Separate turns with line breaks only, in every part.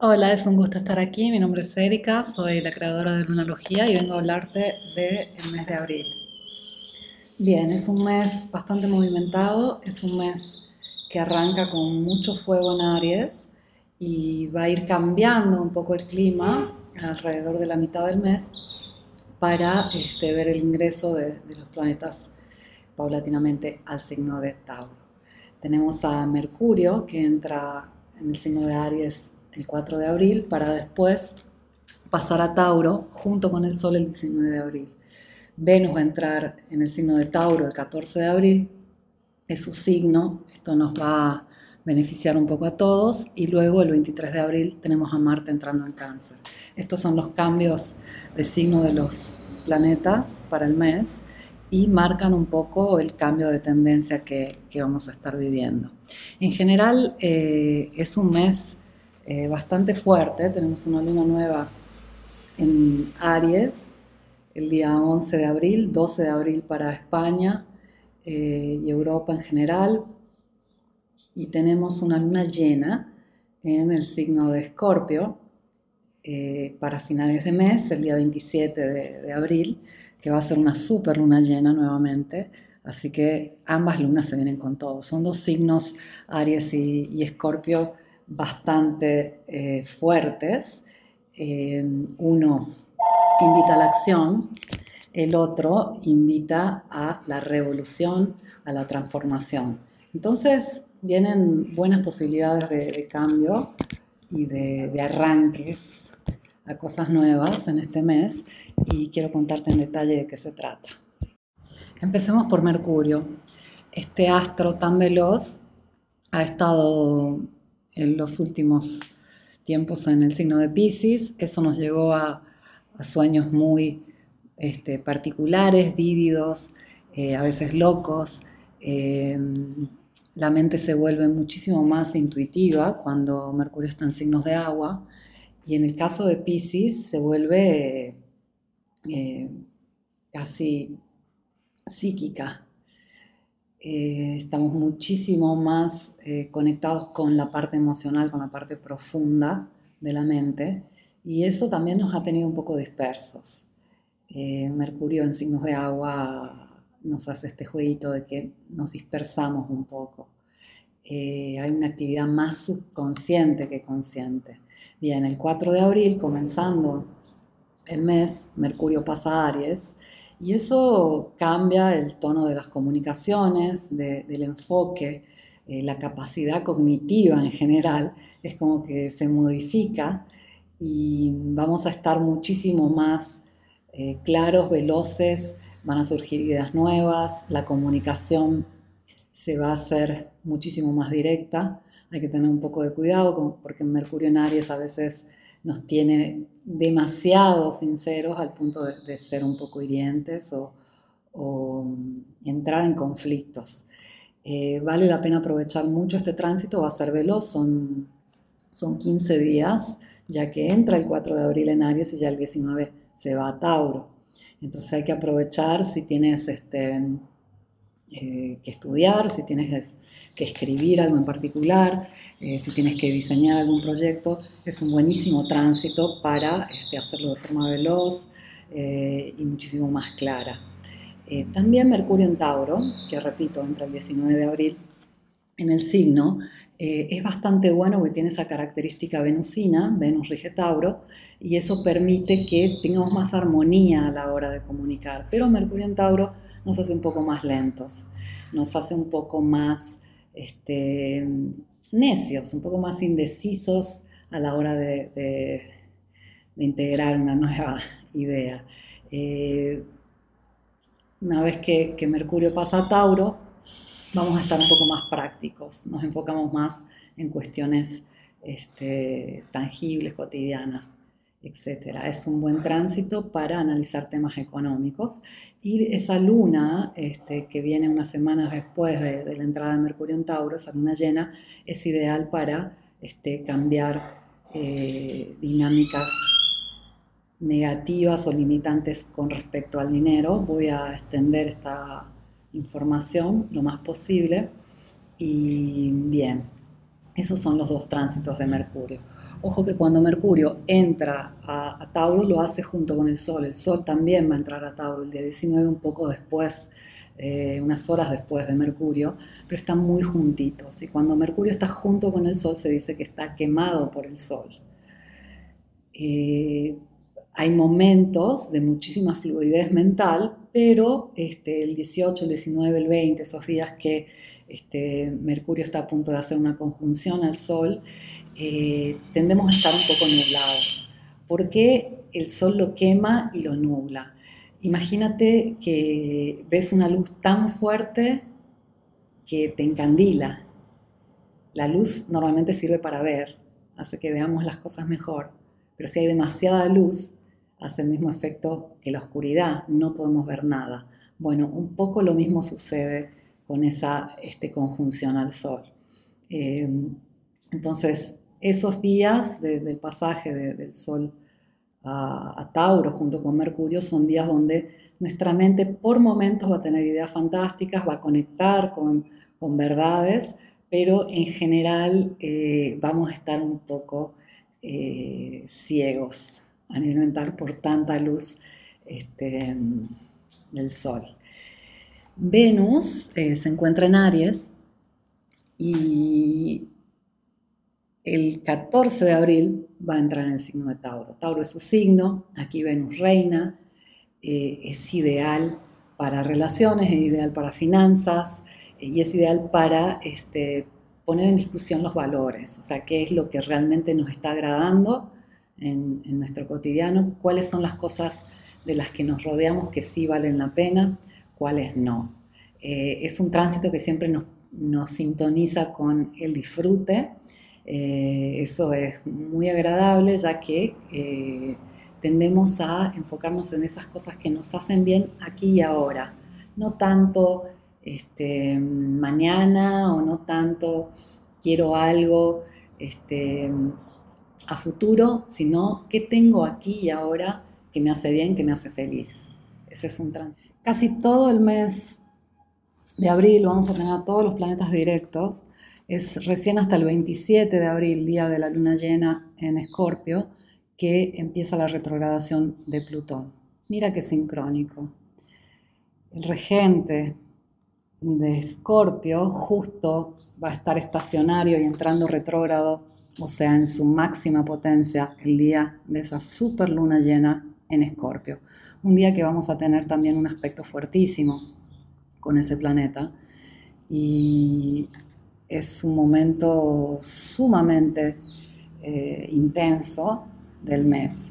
Hola, es un gusto estar aquí. Mi nombre es Erika, soy la creadora de Lunalogía y vengo a hablarte del mes de abril. Bien, es un mes bastante movimentado, es un mes que arranca con mucho fuego en Aries y va a ir cambiando un poco el clima alrededor de la mitad del mes para este, ver el ingreso de, de los planetas paulatinamente al signo de Tauro. Tenemos a Mercurio que entra en el signo de Aries el 4 de abril, para después pasar a Tauro junto con el Sol el 19 de abril. Venus va a entrar en el signo de Tauro el 14 de abril, es su signo, esto nos va a beneficiar un poco a todos, y luego el 23 de abril tenemos a Marte entrando en cáncer. Estos son los cambios de signo de los planetas para el mes y marcan un poco el cambio de tendencia que, vamos a estar viviendo. En general eh, es un mes eh, bastante fuerte. Tenemos una luna nueva en Aries el día 11 de abril, 12 de abril para España eh, y Europa en general. Y tenemos una luna llena en el signo de Escorpio eh, para finales de mes, el día 27 de, abril, que va a ser una super luna llena nuevamente. Así que ambas lunas se vienen con todo. Son dos signos, Aries y Escorpio, bastante eh, fuertes. Eh, uno invita a la acción, el otro invita a la revolución, a la transformación. Entonces vienen buenas posibilidades de, cambio y de, de, arranques a cosas nuevas en este mes y quiero contarte en detalle de qué se trata. Empecemos por Mercurio. Este astro tan veloz ha estado en los últimos tiempos en el signo de Pisces. Eso nos llevó a, sueños muy este, particulares, vívidos, eh, a veces locos. Em, la mente se vuelve muchísimo más intuitiva cuando Mercurio está en signos de agua y en el caso de Pisces se vuelve eh, casi psíquica, eh, estamos muchísimo más eh, conectados con la parte emocional, con la parte profunda de la mente, y eso también nos ha tenido un poco dispersos. Eh, Mercurio en signos de agua nos hace este jueguito de que nos dispersamos un poco. hay una actividad más subconsciente que consciente. Bien, el 4 de abril, comenzando el mes, Mercurio pasa a Aries, y eso cambia el tono de las comunicaciones, del enfoque, eh, la capacidad cognitiva en general, es como que se modifica y vamos a estar muchísimo más eh, claros, veloces, van a surgir ideas nuevas, la comunicación se va a hacer muchísimo más directa, hay que tener un poco de cuidado porque en Mercurio en Aries a veces nos tiene demasiado sinceros al punto de, ser un poco hirientes o, entrar en conflictos. Eh, vale la pena aprovechar mucho este tránsito, va a ser veloz, son, son 15 días, ya que entra el 4 de abril en Aries y ya el 19 se va a Tauro. Entonces hay que aprovechar si tienes este, eh, que estudiar, si tienes que escribir algo en particular, eh, si tienes que diseñar algún proyecto, es un buenísimo tránsito para este, hacerlo de forma veloz eh, y muchísimo más clara. también Mercurio en Tauro, que repito, entra el 19 de abril en el signo, es bastante bueno porque tiene esa característica venusina, Venus rige Tauro, y eso permite que tengamos más armonía a la hora de comunicar. Pero Mercurio en Tauro nos hace un poco más lentos, nos hace un poco más este, necios, un poco más indecisos a la hora de, integrar una nueva idea. Eh, una vez que, Mercurio pasa a Tauro, vamos a estar un poco más prácticos, nos enfocamos más en cuestiones este, tangibles, cotidianas etcétera. Es un buen tránsito para analizar temas económicos. Y esa luna, este, que viene unas semanas después de, la entrada de Mercurio en Tauro, esa luna llena, es ideal para este, cambiar eh, dinámicas negativas o limitantes con respecto al dinero. Voy a extender esta información lo más posible. Y bien, Esos son los dos tránsitos de Mercurio. Ojo que cuando Mercurio entra a, Tauro lo hace junto con el Sol. El Sol también va a entrar a Tauro el día 19, un poco después, eh, unas horas después de Mercurio, pero están muy juntitos. Y cuando Mercurio está junto con el Sol se dice que está quemado por el Sol. Eh, hay momentos de muchísima fluidez mental, pero este, el 18, el 19, el 20, esos días que este, Mercurio está a punto de hacer una conjunción al Sol, eh, tendemos a estar un poco nublados. porque el Sol lo quema y lo nubla? Imagínate que ves una luz tan fuerte que te encandila. La luz normalmente sirve para ver, hace que veamos las cosas mejor, pero si hay demasiada luz, hace el mismo efecto que la oscuridad, no podemos ver nada. Bueno, un poco lo mismo sucede con esa este, conjunción al Sol. Eh, entonces, esos días del pasaje del Sol a, Tauro junto con Mercurio son días donde nuestra mente por momentos va a tener ideas fantásticas, va a conectar con, verdades, pero en general eh, vamos a estar un poco eh, ciegos a nivel mental por tanta luz este, del Sol. Venus eh, se encuentra en Aries y el 14 de abril va a entrar en el signo de Tauro. Tauro es su signo, aquí Venus reina, eh, es ideal para relaciones, es ideal para finanzas eh, y es ideal para este, poner en discusión los valores, o sea, qué es lo que realmente nos está agradando en, nuestro cotidiano, cuáles son las cosas de las que nos rodeamos que sí valen la pena cuáles no. Eh, es un tránsito que siempre nos, sintoniza con el disfrute. Eh, eso es muy agradable ya que eh, tendemos a enfocarnos en esas cosas que nos hacen bien aquí y ahora, no tanto este, mañana o no tanto quiero algo este, a futuro, sino qué tengo aquí y ahora que me hace bien, que me hace feliz. Ese es un tránsito casi todo el mes de abril vamos a tener a todos los planetas directos. Es recién hasta el 27 de abril, día de la luna llena en Escorpio, que empieza la retrogradación de Plutón. Mira qué sincrónico. El regente de Escorpio justo va a estar estacionario y entrando retrógrado, o sea, en su máxima potencia, el día de esa super luna llena en Escorpio un día que vamos a tener también un aspecto fuertísimo con ese planeta y es un momento sumamente eh, intenso del mes.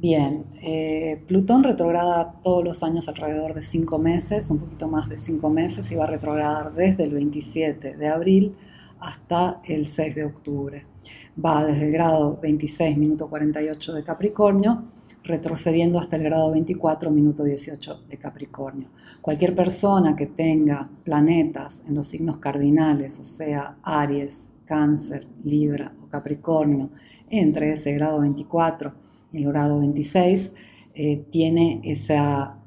Bien, eh, Plutón retrograda todos los años alrededor de cinco meses, un poquito más de cinco meses, y va a retrogradar desde el 27 de abril hasta el 6 de octubre. Va desde el grado 26, minuto 48 de Capricornio, retrocediendo hasta el grado 24, minuto 18 de Capricornio. Cualquier persona que tenga planetas en los signos cardinales, o sea, Aries, Cáncer, Libra o Capricornio, entre ese grado 24 y el grado 26, eh, tiene esa,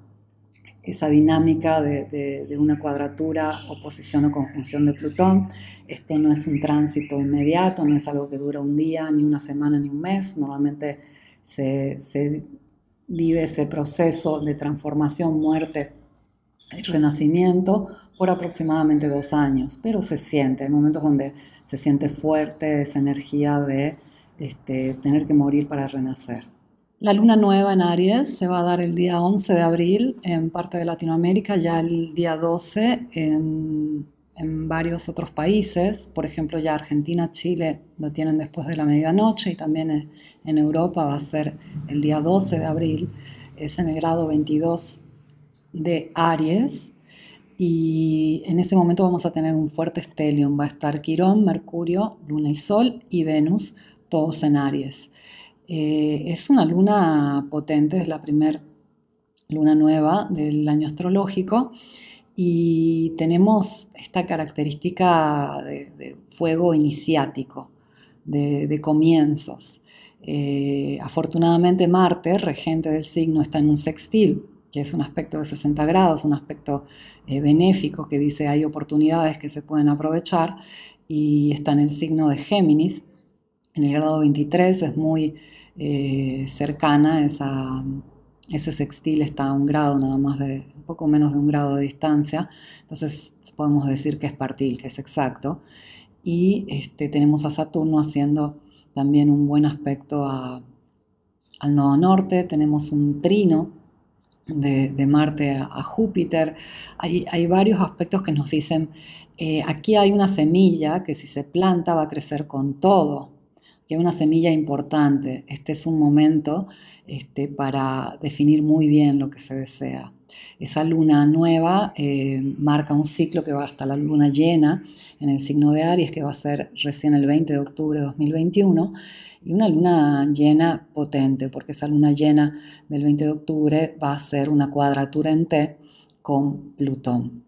esa dinámica de, una cuadratura, oposición o conjunción de Plutón. Esto no es un tránsito inmediato, no es algo que dura un día, ni una semana, ni un mes. Normalmente se, vive ese proceso de transformación, muerte y renacimiento por aproximadamente dos años, pero se siente, hay momentos donde se siente fuerte esa energía de este, tener que morir para renacer. La luna nueva en Aries se va a dar el día 11 de abril en parte de Latinoamérica, ya el día 12 en varios otros países, por ejemplo ya Argentina, Chile lo tienen después de la medianoche y también en Europa va a ser el día 12 de abril, es en el grado 22 de Aries. Y en ese momento vamos a tener un fuerte estelium, va a estar Quirón, Mercurio, Luna y Sol y Venus, todos en Aries. Eh, es una luna potente, es la primera luna nueva del año astrológico y tenemos esta característica de, fuego iniciático, de, comienzos. Eh, afortunadamente Marte, regente del signo, está en un sextil, que es un aspecto de 60 grados, un aspecto eh, benéfico que dice hay oportunidades que se pueden aprovechar y está en el signo de Géminis. En el grado 23 es muy eh, cercana, esa, ese sextil está a un grado nada más de, un poco menos de un grado de distancia, entonces podemos decir que es partil, que es exacto. Y este, tenemos a Saturno haciendo también un buen aspecto al nodo norte, tenemos un trino de, Marte a, Júpiter. Hay, varios aspectos que nos dicen, eh, aquí hay una semilla que si se planta va a crecer con todo, que una semilla importante. Este es un momento este, para definir muy bien lo que se desea. Esa luna nueva eh, marca un ciclo que va hasta la luna llena en el signo de Aries, que va a ser recién el 20 de octubre de 2021 y una luna llena potente, porque esa luna llena del 20 de octubre va a ser una cuadratura en T con Plutón.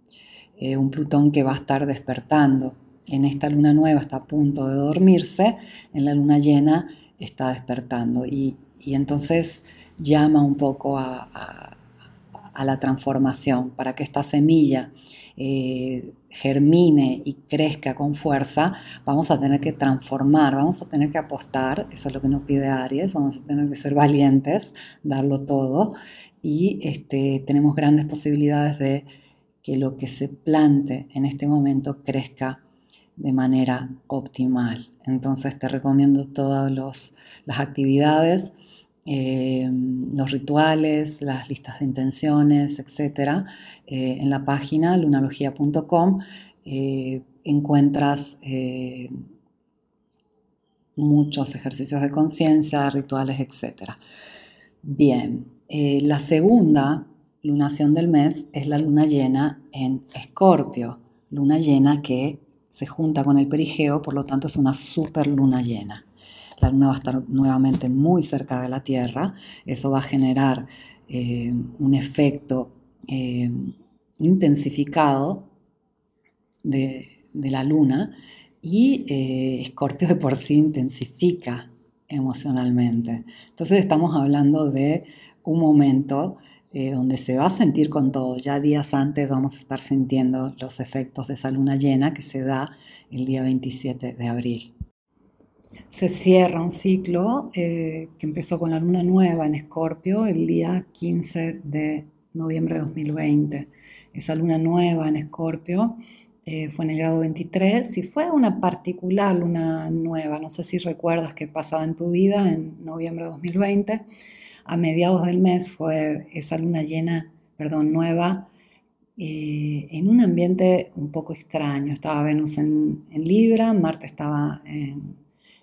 Eh, un Plutón que va a estar despertando. En esta luna nueva está a punto de dormirse, en la luna llena está despertando. Y, entonces llama un poco a, la transformación para que esta semilla eh, germine y crezca con fuerza, vamos a tener que transformar, vamos a tener que apostar, eso es lo que nos pide Aries, vamos a tener que ser valientes, darlo todo. Y este, tenemos grandes posibilidades de que lo que se plante en este momento crezca de manera optimal. Entonces te recomiendo todas las actividades eh, los rituales, las listas de intenciones, etc. Eh, en la página lunalogía.com eh, encuentras muchos ejercicios de conciencia, rituales, etc. Bien, la segunda lunación del mes es la luna llena en Escorpio, luna llena que se junta con el perigeo, por lo tanto es una super luna llena la Luna va a estar nuevamente muy cerca de la Tierra, eso va a generar eh, un efecto eh, intensificado de, la Luna y eh, Escorpio de por sí intensifica emocionalmente. Entonces estamos hablando de un momento donde se va a sentir con todo. Ya días antes vamos a estar sintiendo los efectos de esa luna llena que se da el día 27 de abril se cierra un ciclo eh, que empezó con la luna nueva en Escorpio el día 15 de noviembre de 2020. Esa luna nueva en Escorpio eh, fue en el grado 23 y fue una particular luna nueva. No sé si recuerdas qué pasaba en tu vida en noviembre de 2020. A mediados del mes fue esa luna llena, perdón, nueva, eh, en un ambiente un poco extraño. Estaba Venus en Libra, Marte estaba en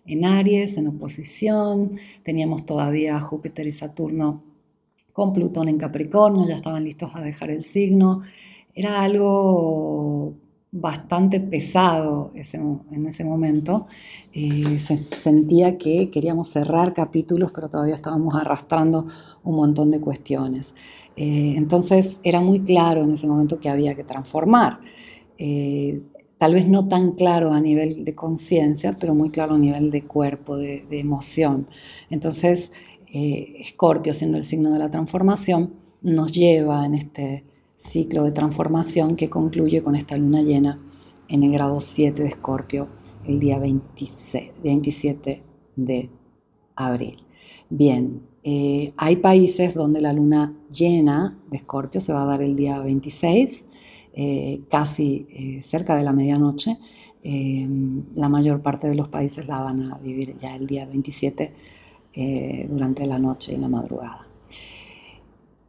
en Aries, en oposición, teníamos todavía Júpiter y Saturno con Plutón en Capricornio, ya estaban listos a dejar el signo. Era algo bastante pesado en ese momento. Eh, se sentía que queríamos cerrar capítulos, pero todavía estábamos arrastrando un montón de cuestiones. Eh, entonces era muy claro en ese momento que había que transformar. Eh, tal vez no tan claro a nivel de conciencia, pero muy claro a nivel de cuerpo, de, emoción. Entonces, Escorpio, eh, siendo el signo de la transformación, nos lleva en este ciclo de transformación que concluye con esta luna llena en el grado 7 de Escorpio el día 27 de abril. Bien, eh, hay países donde la luna llena de Escorpio se va a dar el día 26 eh, casi eh, cerca de la medianoche. La mayor parte de los países la van a vivir ya el día 27 durante la noche y la madrugada.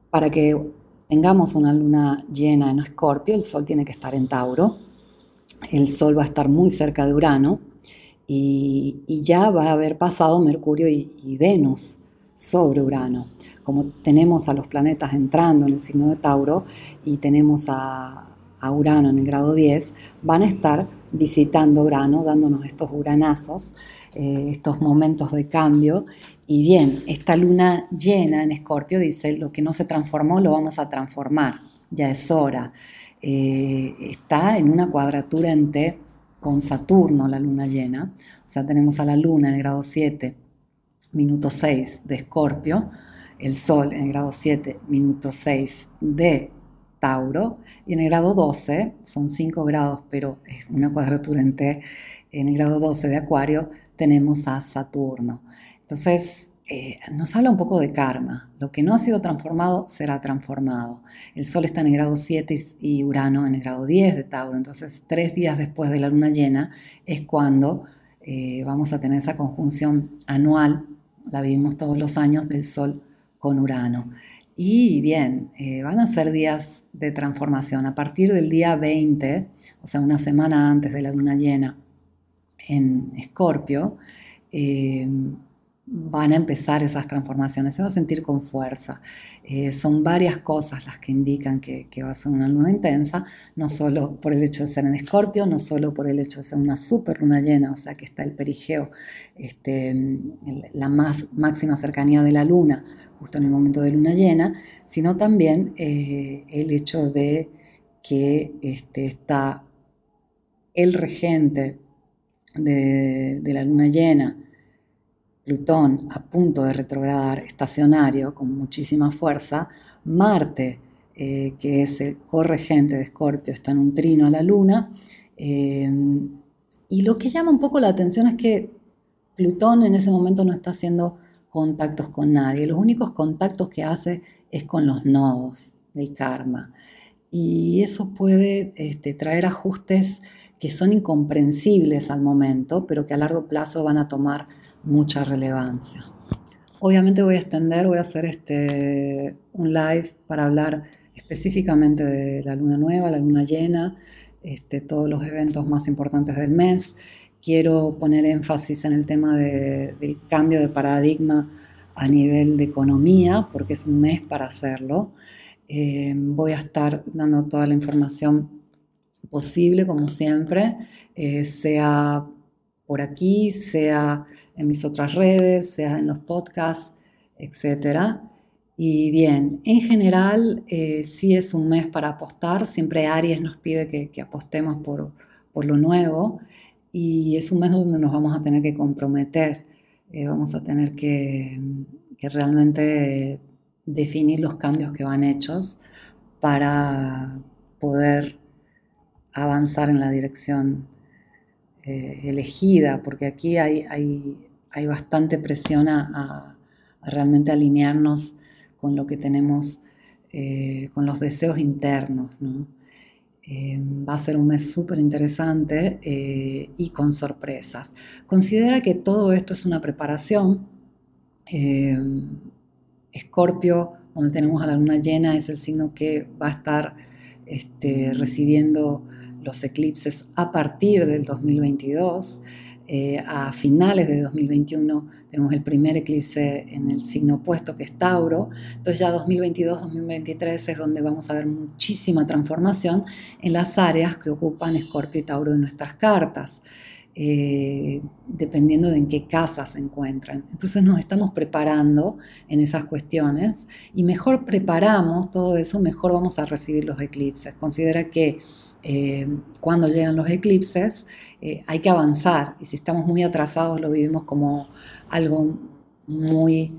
Para que tengamos una luna llena en Escorpio, el Sol tiene que estar en Tauro, el Sol va a estar muy cerca de Urano y, ya va a haber pasado Mercurio y Venus sobre Urano. Como tenemos a los planetas entrando en el signo de Tauro y tenemos a, a Urano en el grado 10, van a estar visitando Urano, dándonos estos uranazos, eh, estos momentos de cambio. Y bien, esta luna llena en Escorpio dice, lo que no se transformó lo vamos a transformar, ya es hora. Eh, está en una cuadratura en T con Saturno, la luna llena. O sea, tenemos a la luna en el grado 7, minuto 6 de Escorpio, el Sol en el grado 7, minuto 6 de Tauro, y en el grado 12, son 5 grados, pero es una cuadratura en T, en el grado 12 de Acuario tenemos a Saturno. Entonces, eh, nos habla un poco de karma. Lo que no ha sido transformado será transformado. El Sol está en el grado 7 y Urano en el grado 10 de Tauro. Entonces, tres días después de la luna llena es cuando eh, vamos a tener esa conjunción anual, la vivimos todos los años, del Sol con Urano. Y bien, eh, van a ser días de transformación. A partir del día 20, o sea, una semana antes de la luna llena en Escorpio, van a empezar esas transformaciones, se va a sentir con fuerza. Eh, son varias cosas las que indican que, va a ser una luna intensa, no solo por el hecho de ser en escorpio, no solo por el hecho de ser una super luna llena, o sea que está el perigeo, este, la más máxima cercanía de la luna, justo en el momento de luna llena, sino también eh, el hecho de que este, está el regente de la luna llena, Plutón a punto de retrogradar, estacionario, con muchísima fuerza, Marte, eh, que es el corregente de Escorpio, está en un trino a la Luna, eh, y lo que llama un poco la atención es que Plutón en ese momento no está haciendo contactos con nadie, los únicos contactos que hace es con los nodos del karma. Y eso puede este, traer ajustes que son incomprensibles al momento, pero que a largo plazo van a tomar mucha relevancia. Obviamente voy a extender, voy a hacer este, un live para hablar específicamente de la luna nueva, la luna llena, este, todos los eventos más importantes del mes. Quiero poner énfasis en el tema del cambio de paradigma a nivel de economía, porque es un mes para hacerlo. Eh, voy a estar dando toda la información posible, como siempre, eh, sea por aquí, sea en mis otras redes, sea en los podcasts, etc. Y bien, en general eh, sí es un mes para apostar, siempre Aries nos pide que, apostemos por, lo nuevo. Y es un mes donde nos vamos a tener que comprometer, eh, vamos a tener que, realmente definir los cambios que van hechos para poder avanzar en la dirección eh, elegida, porque aquí hay, hay, bastante presión a, realmente alinearnos con lo que tenemos, eh, con los deseos internos. Eh, va a ser un mes súper interesante y con sorpresas. Considera que todo esto es una preparación. Escorpio, donde tenemos a la luna llena, es el signo que va a estar este, recibiendo los eclipses a partir del 2022. Eh, a finales de 2021 tenemos el primer eclipse en el signo opuesto que es Tauro. Entonces ya 2022-2023 es donde vamos a ver muchísima transformación en las áreas que ocupan Escorpio y Tauro en nuestras cartas. Eh, dependiendo de en qué casa se encuentran. Entonces nos estamos preparando en esas cuestiones y mejor preparamos todo eso, mejor vamos a recibir los eclipses. Considera que eh, cuando llegan los eclipses eh, hay que avanzar. Y si estamos muy atrasados lo vivimos como algo muy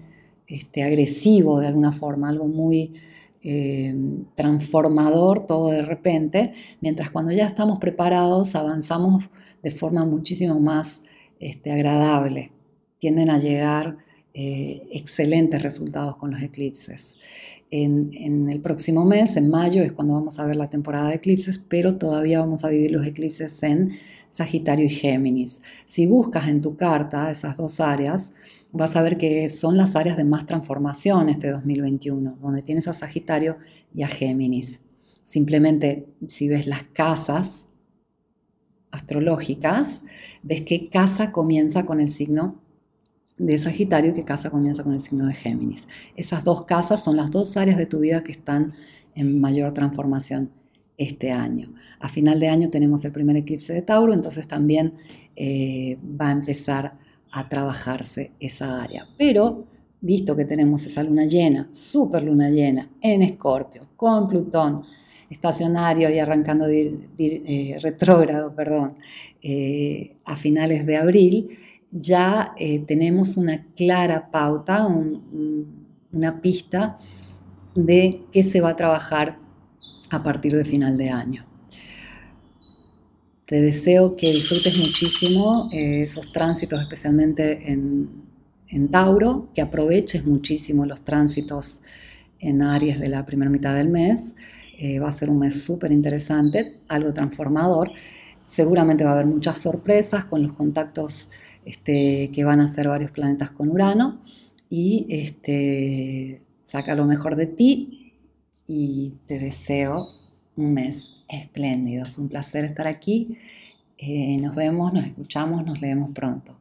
este, agresivo de alguna forma, algo muy eh, transformador todo de repente, mientras cuando ya estamos preparados avanzamos de forma muchísimo más este, agradable, tienden a llegar excelentes resultados con los eclipses en, el próximo mes, en mayo, es cuando vamos a ver la temporada de eclipses, pero todavía vamos a vivir los eclipses en Sagitario y Géminis. Si buscas en tu carta esas dos áreas, vas a ver que son las áreas de más transformación este 2021, donde tienes a Sagitario y a Géminis. Simplemente si ves las casas astrológicas, ves que casa comienza con el signo de Sagitario que casa comienza con el signo de Géminis. Esas dos casas son las dos áreas de tu vida que están en mayor transformación este año. A final de año tenemos el primer eclipse de Tauro, entonces también eh, va a empezar a trabajarse esa área. Pero visto que tenemos esa luna llena, super luna llena en Escorpio, con Plutón estacionario y arrancando eh, retrógrado, perdón, eh, a finales de abril, ya eh, tenemos una clara pauta, una pista de qué se va a trabajar a partir de final de año. Te deseo que disfrutes muchísimo eh, esos tránsitos, especialmente en, Tauro, que aproveches muchísimo los tránsitos en Aries de la primera mitad del mes. Eh, va a ser un mes súper interesante, algo transformador. Seguramente va a haber muchas sorpresas con los contactos este, que van a hacer varios planetas con Urano. Y este, saca lo mejor de ti y te deseo un mes espléndido. Fue un placer estar aquí. Eh, nos vemos, nos escuchamos, nos leemos pronto.